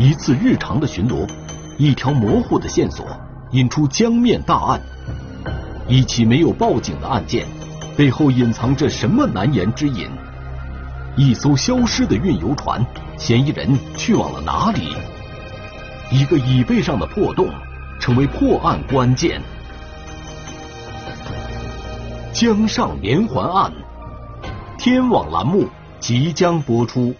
一次日常的巡逻，一条模糊的线索引出江面大案。一起没有报警的案件，背后隐藏着什么难言之隐？一艘消失的运油船，嫌疑人去往了哪里？一个椅背上的破洞，成为破案关键。江上连环案，天网栏目即将播出。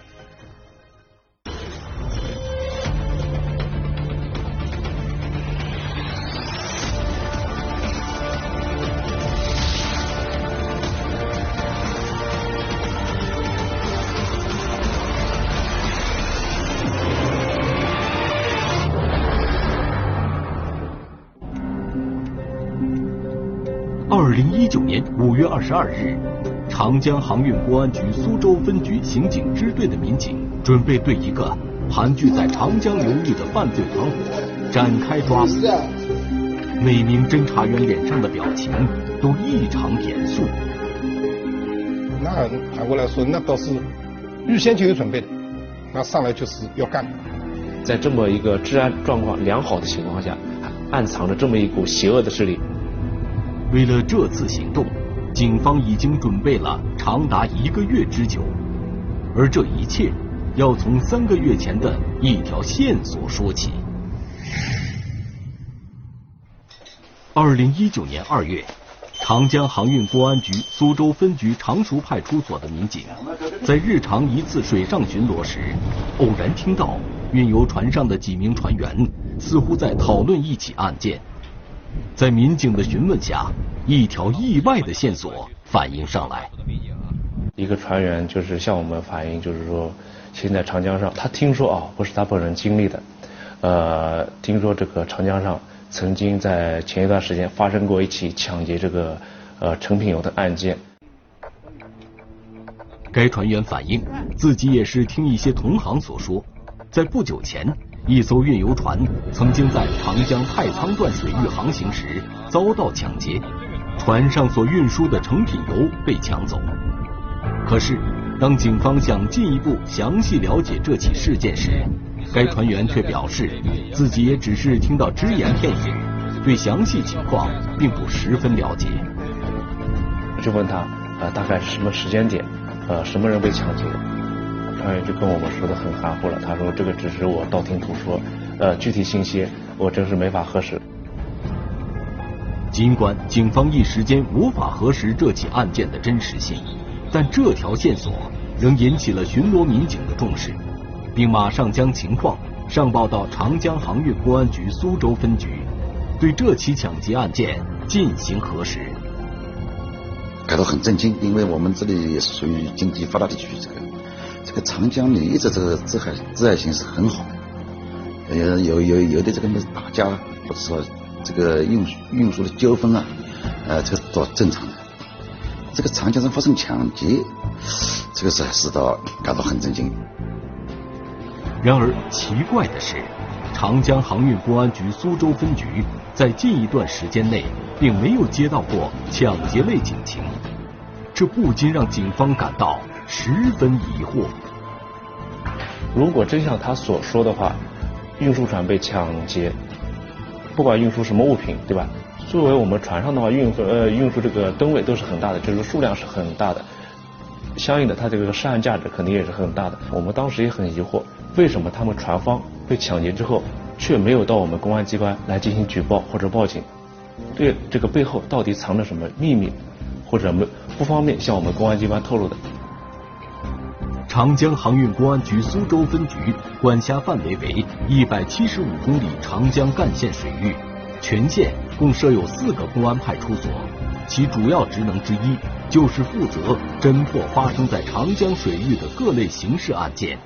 二零一九年五月二十二日，长江航运公安局苏州分局刑警支队的民警准备对一个盘踞在长江流域的犯罪团伙展开抓捕。每名侦查员脸上的表情都异常严肃。那反过来说，那倒是预先就有准备的，那上来就是要干。在这么一个治安状况良好的情况下，暗藏着这么一股邪恶的势力。为了这次行动，警方已经准备了长达一个月之久，而这一切要从三个月前的一条线索说起。二零一九年二月，长江航运公安局苏州分局常熟派出所的民警在日常一次水上巡逻时，偶然听到运油船上的几名船员似乎在讨论一起案件。在民警的询问下，一条意外的线索反映上来。一个船员就是向我们反映，就是说，现在长江上，他听说啊，不是他本人经历的，呃，听说这个长江上曾经在前一段时间发生过一起抢劫这个呃成品油的案件。该船员反映，自己也是听一些同行所说，在不久前。一艘运油船曾经在长江太仓段水域航行时遭到抢劫，船上所运输的成品油被抢走。可是，当警方想进一步详细了解这起事件时，该船员却表示自己也只是听到只言片语，对详细情况并不十分了解。就问他，呃，大概什么时间点，呃，什么人被抢劫？船员就跟我们说的很含糊了，他说这个只是我道听途说，呃，具体信息我真是没法核实。尽管警方一时间无法核实这起案件的真实性，但这条线索仍引起了巡逻民警的重视，并马上将情况上报到长江航运公安局苏州分局，对这起抢劫案件进行核实。感到很震惊，因为我们这里也是属于经济发达地区，这个。这个长江里一直这个自海自海形势很好，有有有有的这个打架或者说这个运运输的纠纷啊，呃，这个都正常的。这个长江上发生抢劫，这个是使到感到很震惊。然而奇怪的是，长江航运公安局苏州分局在近一段时间内并没有接到过抢劫类警情，这不禁让警方感到。十分疑惑。如果真像他所说的话，运输船被抢劫，不管运输什么物品，对吧？作为我们船上的话，运呃运输这个吨位都是很大的，就是数量是很大的，相应的它这个涉案价值肯定也是很大的。我们当时也很疑惑，为什么他们船方被抢劫之后，却没有到我们公安机关来进行举报或者报警？对这个背后到底藏着什么秘密，或者没不方便向我们公安机关透露的？长江航运公安局苏州分局管辖范围为一百七十五公里长江干线水域，全县共设有四个公安派出所，其主要职能之一就是负责侦破发生在长江水域的各类刑事案件。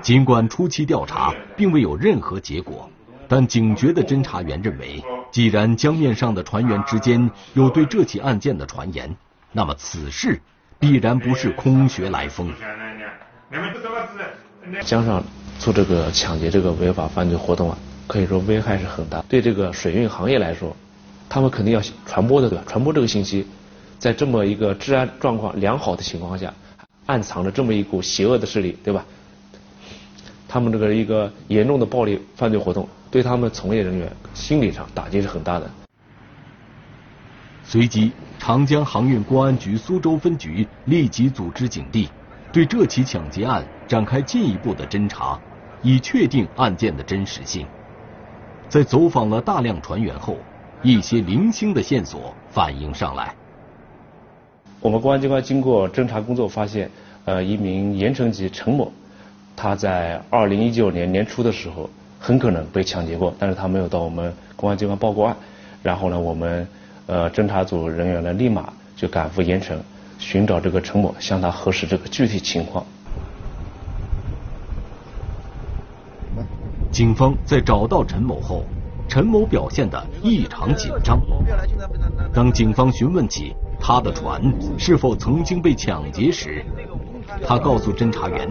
尽管初期调查并未有任何结果，但警觉的侦查员认为，既然江面上的船员之间有对这起案件的传言，那么此事。必然不是空穴来风。江上做这个抢劫这个违法犯罪活动啊，可以说危害是很大。对这个水运行业来说，他们肯定要传播的对吧？传播这个信息，在这么一个治安状况良好的情况下，暗藏着这么一股邪恶的势力对吧？他们这个一个严重的暴力犯罪活动，对他们从业人员心理上打击是很大的。随即，长江航运公安局苏州分局立即组织警力，对这起抢劫案展开进一步的侦查，以确定案件的真实性。在走访了大量船员后，一些零星的线索反映上来。我们公安机关经过侦查工作发现，呃，一名盐城籍陈某，他在二零一九年年初的时候很可能被抢劫过，但是他没有到我们公安机关报过案。然后呢，我们呃侦查组人员呢立马就赶赴盐城寻找这个陈某，向他核实这个具体情况。警方在找到陈某后，陈某表现得异常紧张。当警方询问起他的船是否曾经被抢劫时，他告诉侦查员，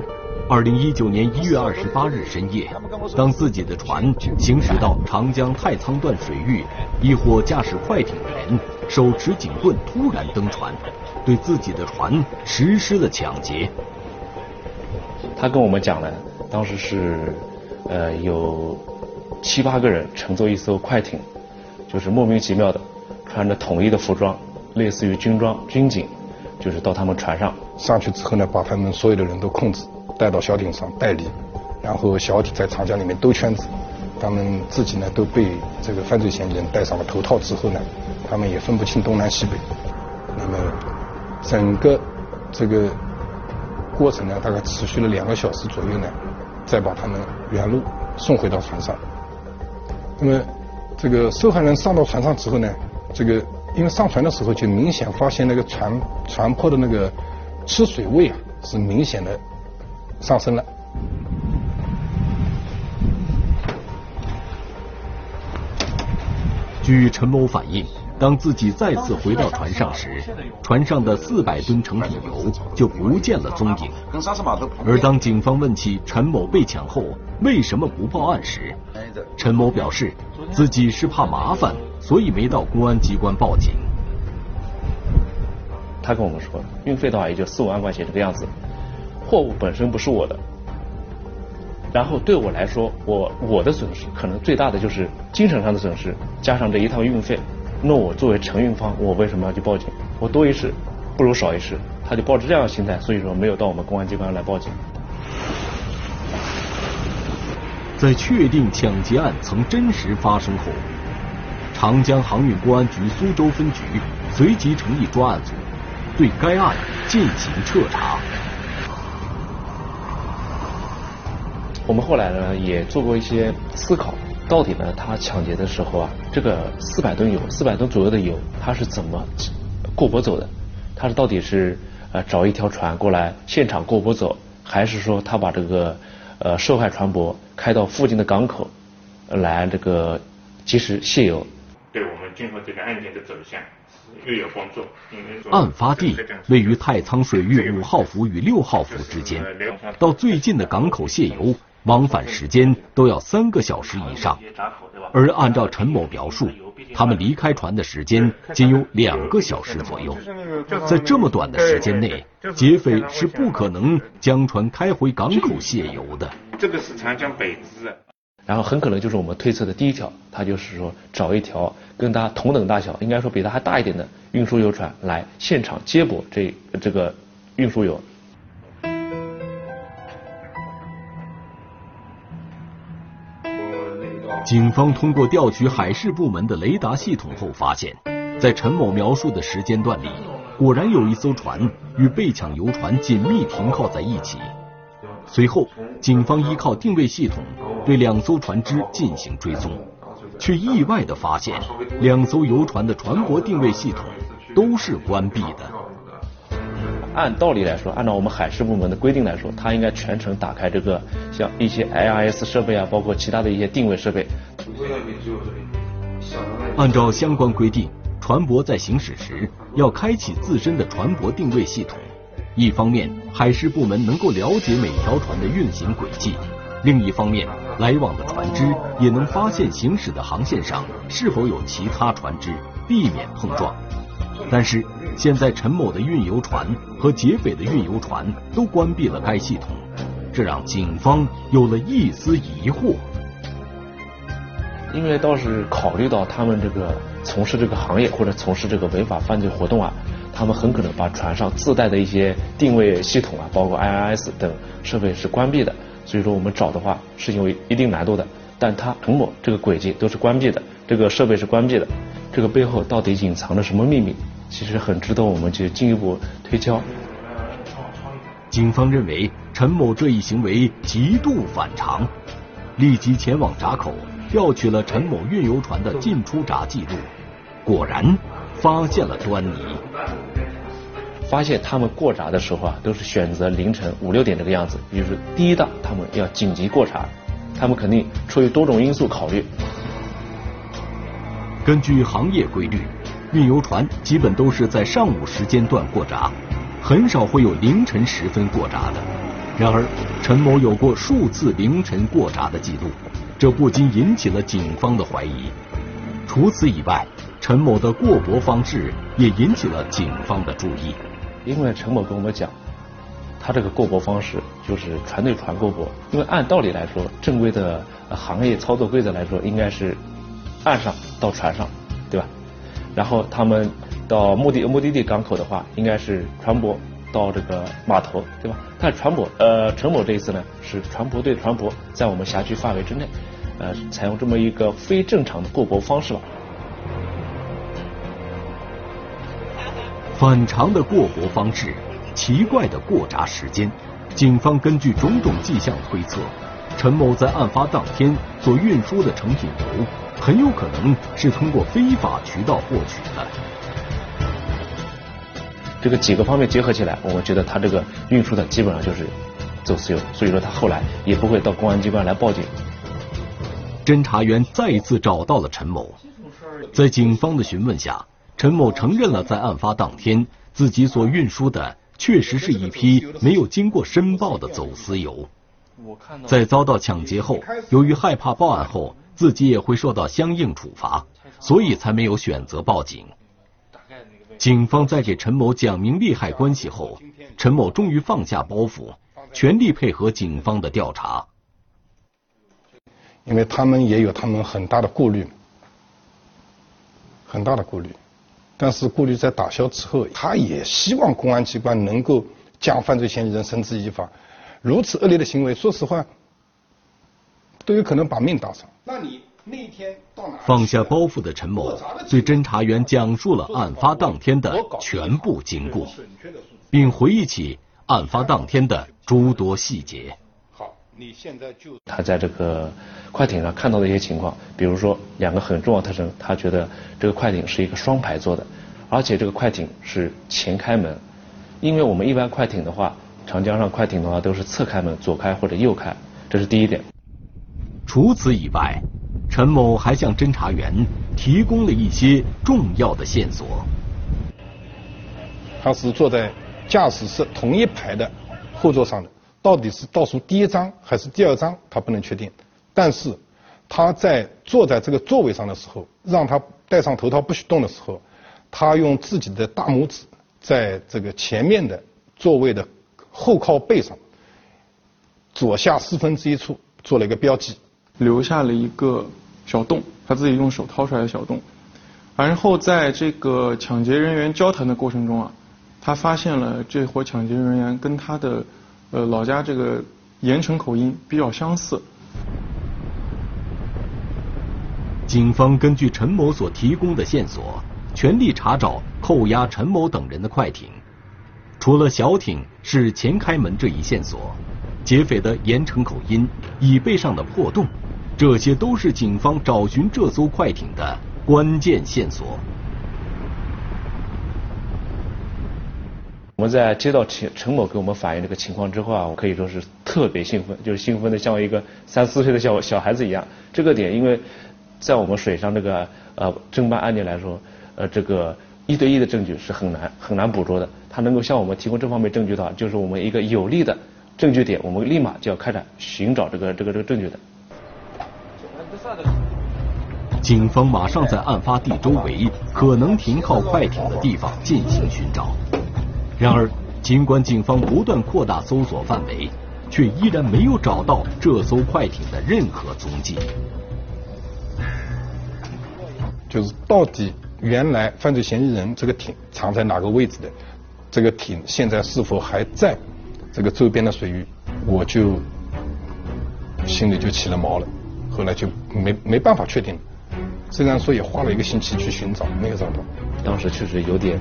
二零一九年一月二十八日深夜，当自己的船行驶到长江太仓段水域，一伙驾驶快艇的人手持警棍突然登船，对自己的船实施了抢劫。他跟我们讲了，当时是呃有七八个人乘坐一艘快艇，就是莫名其妙的穿着统一的服装。类似于军装、军警，就是到他们船上上去之后呢，把他们所有的人都控制，带到小艇上带离，然后小艇在长江里面兜圈子，他们自己呢都被这个犯罪嫌疑人戴上了头套之后呢，他们也分不清东南西北。那么整个这个过程呢，大概持续了两个小时左右呢，再把他们原路送回到船上。那么这个受害人上到船上之后呢，这个。因为上船的时候就明显发现那个船船舶的那个吃水位啊是明显的上升了。据陈某反映，当自己再次回到船上时，船上的四百吨成品油就不见了踪影。而当警方问起陈某被抢后为什么不报案时，陈某表示自己是怕麻烦。所以没到公安机关报警。他跟我们说，运费的话也就四五万块钱这个样子，货物本身不是我的。然后对我来说，我我的损失可能最大的就是精神上的损失，加上这一趟运费。那我作为承运方，我为什么要去报警？我多一事不如少一事。他就抱着这样的心态，所以说没有到我们公安机关来报警。在确定抢劫案曾真实发生后。长江航运公安局苏州分局随即成立专案组，对该案进行彻查。我们后来呢也做过一些思考，到底呢他抢劫的时候啊，这个四百吨油、四百吨左右的油，他是怎么过驳走的？他是到底是呃找一条船过来现场过驳走，还是说他把这个呃受害船舶开到附近的港口来这个及时卸油？对我们今后这个案件的走向又有帮助。案发地位于太仓水域五号府与六号府之间，到最近的港口卸油，往返时间都要三个小时以上。而按照陈某描述，他们离开船的时间仅有两个小时左右。在这么短的时间内，劫匪是不可能将船开回港口卸油的。这个是长江北支。然后很可能就是我们推测的第一条，他就是说找一条跟他同等大小，应该说比他还大一点的运输游船来现场接驳这这个运输油。警方通过调取海事部门的雷达系统后发现，在陈某描述的时间段里，果然有一艘船与被抢油船紧密停靠在一起。随后，警方依靠定位系统对两艘船只进行追踪，却意外的发现两艘游船的船舶定位系统都是关闭的。按道理来说，按照我们海事部门的规定来说，它应该全程打开这个像一些 IRS 设备啊，包括其他的一些定位设备。按照相关规定，船舶在行驶时要开启自身的船舶定位系统。一方面，海事部门能够了解每条船的运行轨迹；另一方面，来往的船只也能发现行驶的航线上是否有其他船只，避免碰撞。但是，现在陈某的运油船和劫匪的运油船都关闭了该系统，这让警方有了一丝疑惑。因为倒是考虑到他们这个从事这个行业或者从事这个违法犯罪活动啊，他们很可能把船上自带的一些定位系统啊，包括 IIS 等设备是关闭的，所以说我们找的话是有一定难度的。但他陈某这个轨迹都是关闭的，这个设备是关闭的，这个背后到底隐藏着什么秘密？其实很值得我们去进一步推敲。警方认为陈某这一行为极度反常，立即前往闸口调取了陈某运油船的进出闸记录，果然发现了端倪。发现他们过闸的时候啊，都是选择凌晨五六点这个样子，也就是第一档他们要紧急过闸。他们肯定出于多种因素考虑。根据行业规律，运油船基本都是在上午时间段过闸，很少会有凌晨时分过闸的。然而，陈某有过数次凌晨过闸的记录，这不禁引起了警方的怀疑。除此以外，陈某的过驳方式也引起了警方的注意。因为陈某跟我们讲。他这个过驳方式就是船对船过驳，因为按道理来说，正规的行业操作规则来说，应该是岸上到船上，对吧？然后他们到目的目的地港口的话，应该是船舶到这个码头，对吧？但是船舶呃陈某这一次呢，是船舶对船舶在我们辖区范围之内，呃，采用这么一个非正常的过驳方式吧。反常的过活方式。奇怪的过闸时间，警方根据种种迹象推测，陈某在案发当天所运输的成品油，很有可能是通过非法渠道获取的。这个几个方面结合起来，我们觉得他这个运输的基本上就是走私油，所以说他后来也不会到公安机关来报警。侦查员再次找到了陈某，在警方的询问下，陈某承认了在案发当天自己所运输的。确实是一批没有经过申报的走私油。在遭到抢劫后，由于害怕报案后自己也会受到相应处罚，所以才没有选择报警。警方在给陈某讲明利害关系后，陈某终于放下包袱，全力配合警方的调查。因为他们也有他们很大的顾虑，很大的顾虑。但是顾虑在打消之后，他也希望公安机关能够将犯罪嫌疑人绳之以法。如此恶劣的行为，说实话，都有可能把命搭上。那你那天到哪？放下包袱的陈某对侦查员讲述了案发当天的全部经过，并回忆起案发当天的诸多细节。好，你现在就他在这个。快艇上看到的一些情况，比如说两个很重要特征，他觉得这个快艇是一个双排座的，而且这个快艇是前开门，因为我们一般快艇的话，长江上快艇的话都是侧开门，左开或者右开，这是第一点。除此以外，陈某还向侦查员提供了一些重要的线索。他是坐在驾驶室同一排的后座上的，到底是倒数第一张还是第二张，他不能确定。但是他在坐在这个座位上的时候，让他戴上头套不许动的时候，他用自己的大拇指在这个前面的座位的后靠背上左下四分之一处做了一个标记，留下了一个小洞，他自己用手掏出来的小洞。然后在这个抢劫人员交谈的过程中啊，他发现了这伙抢劫人员跟他的呃老家这个盐城口音比较相似。警方根据陈某所提供的线索，全力查找扣押陈某等人的快艇。除了小艇是前开门这一线索，劫匪的盐城口音、椅背上的破洞，这些都是警方找寻这艘快艇的关键线索。我们在接到陈陈某给我们反映这个情况之后啊，我可以说是特别兴奋，就是兴奋的像一个三四岁的小小孩子一样。这个点因为。在我们水上这个呃侦办案件来说，呃这个一对一的证据是很难很难捕捉的。他能够向我们提供这方面证据的话，就是我们一个有利的证据点，我们立马就要开展寻找这个这个这个证据的。警方马上在案发地周围可能停靠快艇的地方进行寻找。然而，尽管警方不断扩大搜索范围，却依然没有找到这艘快艇的任何踪迹。就是到底原来犯罪嫌疑人这个艇藏在哪个位置的？这个艇现在是否还在这个周边的水域？我就心里就起了毛了。后来就没没办法确定。虽然说也花了一个星期去寻找，没有找到。当时确实有点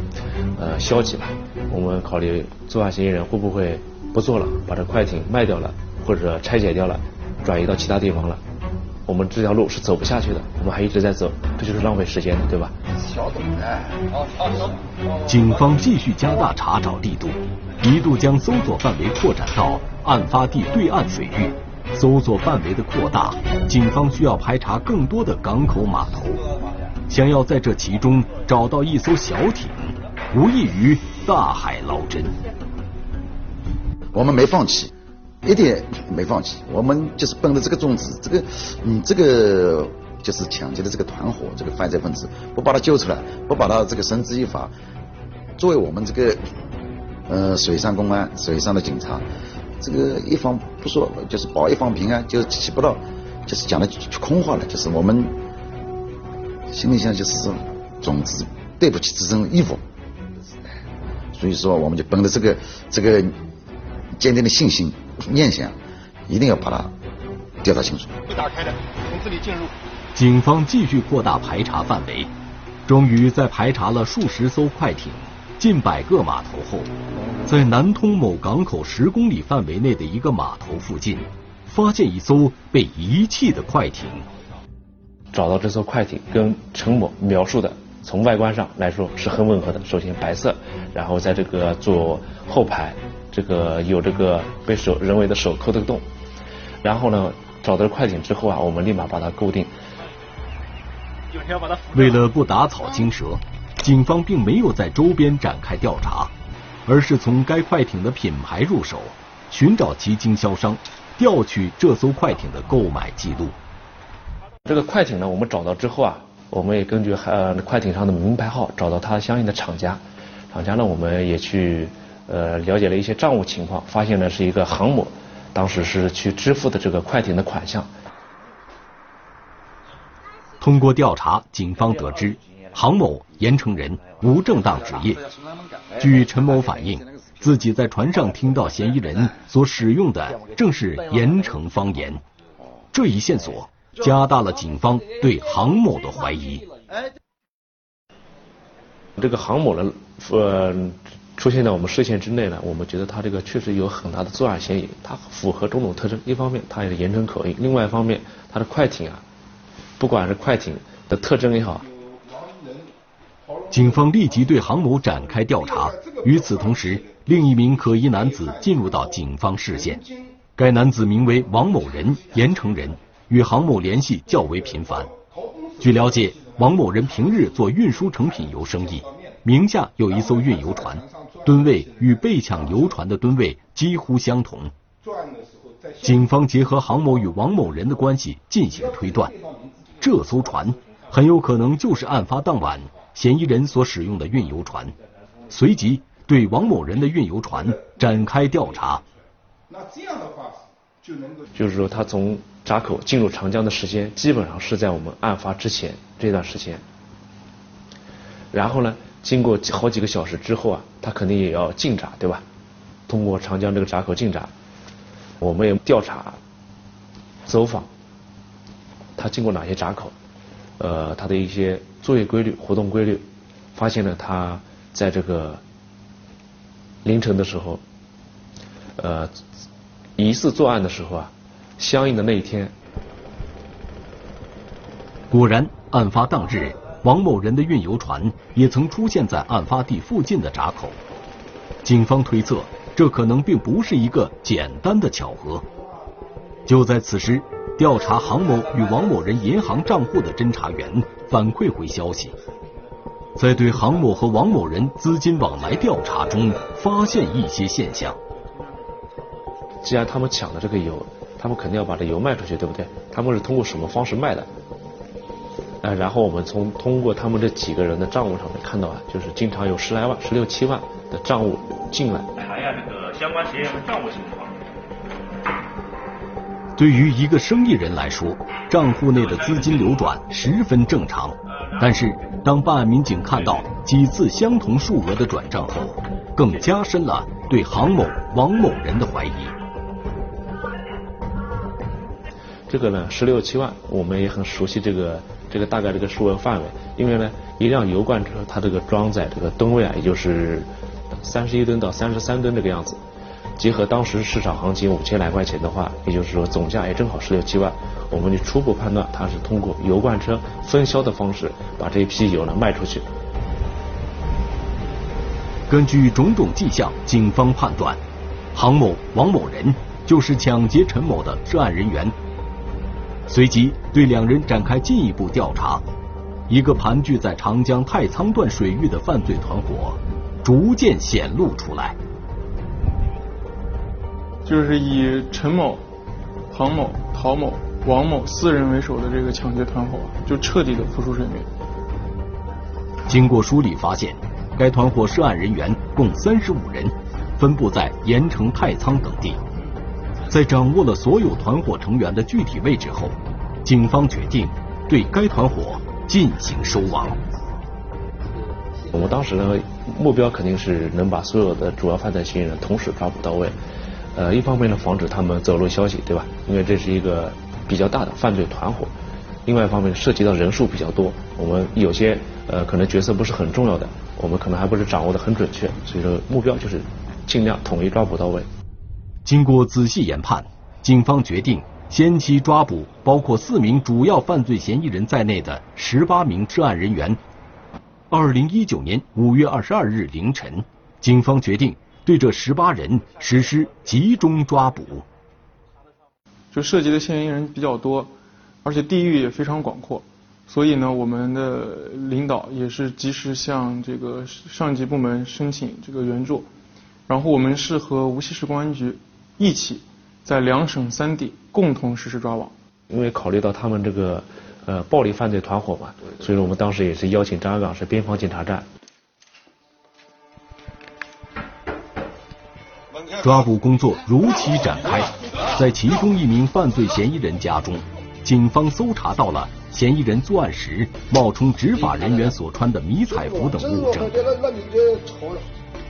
呃消极吧。我们考虑作案嫌疑人会不会不做了，把这快艇卖掉了，或者拆解掉了，转移到其他地方了。我们这条路是走不下去的，我们还一直在走，这就是浪费时间，对吧？小董哎警方继续加大查找力度，一度将搜索范围扩展到案发地对岸水域。搜索范围的扩大，警方需要排查更多的港口码头。想要在这其中找到一艘小艇，无异于大海捞针。我们没放弃。一点没放弃，我们就是奔着这个宗旨，这个，嗯，这个就是抢劫的这个团伙，这个犯罪分子，不把他救出来，不把他这个绳之以法，作为我们这个，呃，水上公安、水上的警察，这个一方不说，就是保一方平安，就起不到，就是讲的空话了，就是我们心里想就是说，总之对不起这身衣服，所以说我们就本着这个这个坚定的信心。念想，一定要把它调查清楚。会打开的，从这里进入。警方继续扩大排查范围，终于在排查了数十艘快艇、近百个码头后，在南通某港口十公里范围内的一个码头附近，发现一艘被遗弃的快艇。找到这艘快艇，跟陈某描述的从外观上来说是很吻合的。首先白色，然后在这个左后排。这个有这个被手人为的手抠的洞，然后呢，找到快艇之后啊，我们立马把它固定。为了不打草惊蛇，警方并没有在周边展开调查，而是从该快艇的品牌入手，寻找其经销商，调取这艘快艇的购买记录。这个快艇呢，我们找到之后啊，我们也根据呃快艇上的名牌号找到它相应的厂家，厂家呢，我们也去。呃，了解了一些账务情况，发现呢是一个航母，当时是去支付的这个快艇的款项。通过调查，警方得知航某盐城人，无正当职业。据陈某反映，自己在船上听到嫌疑人所使用的正是盐城方言，这一线索加大了警方对杭某的怀疑。这个杭某呢，呃。出现在我们视线之内呢，我们觉得他这个确实有很大的作案嫌疑，他符合种种特征。一方面，他也是盐城口音；另外一方面，他的快艇啊，不管是快艇的特征也好。警方立即对航某展开调查。与此同时，另一名可疑男子进入到警方视线。该男子名为王某人，盐城人，与航某联系较为频繁。据了解，王某人平日做运输成品油生意，名下有一艘运油船。吨位与被抢油船的吨位几乎相同。警方结合杭某与王某人的关系进行推断，这艘船很有可能就是案发当晚嫌疑人所使用的运油船。随即对王某人的运油船展开调查。那这样的话就，是说他从闸口进入长江的时间基本上是在我们案发之前这段时间。然后呢？经过好几个小时之后啊，他肯定也要进闸，对吧？通过长江这个闸口进闸，我们也调查、走访，他经过哪些闸口？呃，他的一些作业规律、活动规律，发现了他在这个凌晨的时候，呃，疑似作案的时候啊，相应的那一天，果然案发当日。王某人的运油船也曾出现在案发地附近的闸口，警方推测这可能并不是一个简单的巧合。就在此时，调查杭某与王某人银行账户的侦查员反馈回消息，在对杭某和王某人资金往来调查中，发现一些现象。既然他们抢了这个油，他们肯定要把这油卖出去，对不对？他们是通过什么方式卖的？呃，然后我们从通过他们这几个人的账务上面看到啊，就是经常有十来万、十六七万的账务进来。查一下这个相关企业的账务情况。对于一个生意人来说，账户内的资金流转十分正常。但是，当办案民警看到几次相同数额的转账后，更加深了对杭某、王某人的怀疑。这个呢，十六七万，我们也很熟悉这个这个大概这个数额范围，因为呢，一辆油罐车它这个装载这个吨位啊，也就是三十一吨到三十三吨这个样子，结合当时市场行情五千来块钱的话，也就是说总价也正好十六七万，我们就初步判断它是通过油罐车分销的方式把这一批油呢卖出去。根据种种迹象，警方判断，杭某、王某人就是抢劫陈某的涉案人员。随即对两人展开进一步调查，一个盘踞在长江太仓段水域的犯罪团伙逐渐显露出来。就是以陈某、庞某、陶某、王某四人为首的这个抢劫团伙，就彻底的浮出水面。经过梳理发现，该团伙涉案人员共三十五人，分布在盐城、太仓等地。在掌握了所有团伙成员的具体位置后，警方决定对该团伙进行收网。我们当时呢，目标肯定是能把所有的主要犯罪嫌疑人同时抓捕到位。呃，一方面呢，防止他们走漏消息，对吧？因为这是一个比较大的犯罪团伙。另外一方面，涉及到人数比较多，我们有些呃可能角色不是很重要的，我们可能还不是掌握的很准确。所以说，目标就是尽量统一抓捕到位。经过仔细研判，警方决定先期抓捕包括四名主要犯罪嫌疑人在内的十八名涉案人员。二零一九年五月二十二日凌晨，警方决定对这十八人实施集中抓捕。就涉及的嫌疑人比较多，而且地域也非常广阔，所以呢，我们的领导也是及时向这个上级部门申请这个援助，然后我们是和无锡市公安局。一起在两省三地共同实施抓网，因为考虑到他们这个呃暴力犯罪团伙嘛，所以说我们当时也是邀请张家港市边防检查站。抓捕工作如期展开，在其中一名犯罪嫌疑人家中，警方搜查到了嫌疑人作案时冒充执法人员所穿的迷彩服等物证。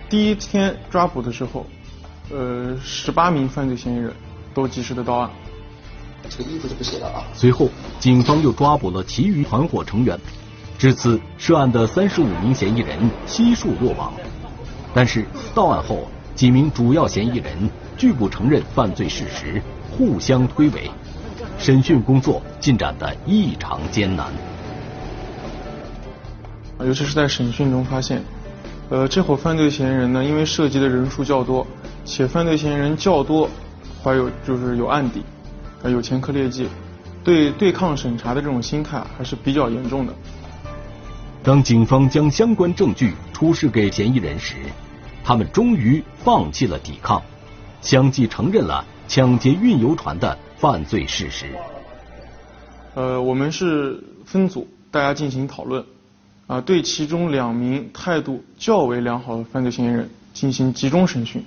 第一天抓捕的时候。呃，十八名犯罪嫌疑人都及时的到案。这个衣服就不写了啊。随后，警方又抓捕了其余团伙成员，至此，涉案的三十五名嫌疑人悉数落网。但是，到案后，几名主要嫌疑人拒不承认犯罪事实，互相推诿，审讯工作进展的异常艰难。尤其是在审讯中发现，呃，这伙犯罪嫌疑人呢，因为涉及的人数较多。且犯罪嫌疑人较多，怀有就是有案底，还有前科劣迹，对对抗审查的这种心态还是比较严重的。当警方将相关证据出示给嫌疑人时，他们终于放弃了抵抗，相继承认了抢劫运油船的犯罪事实。呃，我们是分组，大家进行讨论，啊，对其中两名态度较为良好的犯罪嫌疑人进行集中审讯。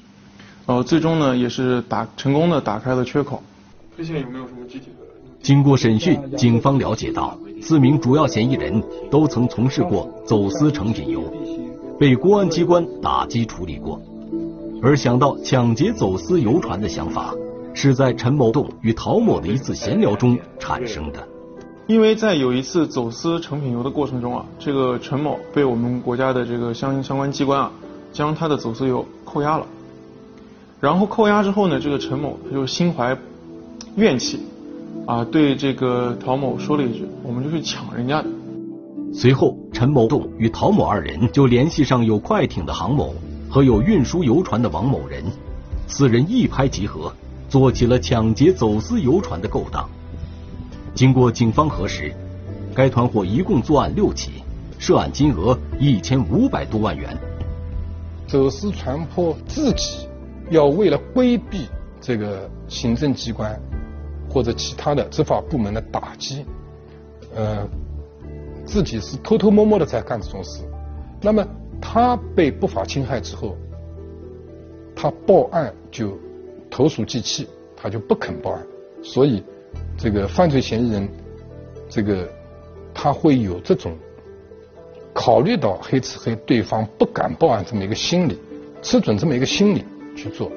呃，最终呢，也是打成功的打开了缺口。这些有没有什么具体的？经过审讯，警方了解到，四名主要嫌疑人都曾从事过走私成品油，被公安机关打击处理过。而想到抢劫走私油船的想法，是在陈某栋与陶某的一次闲聊中产生的。因为在有一次走私成品油的过程中啊，这个陈某被我们国家的这个相相关机关啊，将他的走私油扣押了。然后扣押之后呢，这个陈某他就心怀怨气，啊，对这个陶某说了一句：“我们就去抢人家的。”随后，陈某栋与陶某二人就联系上有快艇的杭某和有运输游船的王某人，四人一拍即合，做起了抢劫走私游船的勾当。经过警方核实，该团伙一共作案六起，涉案金额一千五百多万元。走私船舶自己。要为了规避这个行政机关或者其他的执法部门的打击，呃，自己是偷偷摸摸的在干这种事。那么他被不法侵害之后，他报案就投鼠忌器，他就不肯报案。所以这个犯罪嫌疑人这个他会有这种考虑到黑吃黑对方不敢报案这么一个心理，吃准这么一个心理去做。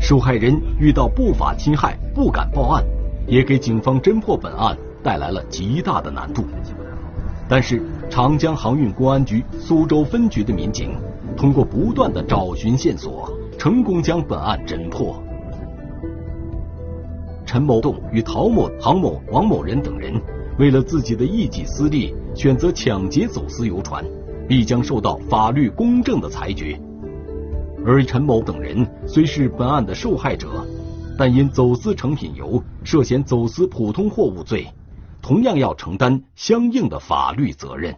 受害人遇到不法侵害不敢报案，也给警方侦破本案带来了极大的难度。但是，长江航运公安局苏州分局的民警通过不断的找寻线索，成功将本案侦破。陈某栋与陶某、杭某、王某人等人为了自己的一己私利，选择抢劫走私游船，必将受到法律公正的裁决。而陈某等人虽是本案的受害者，但因走私成品油涉嫌走私普通货物罪，同样要承担相应的法律责任。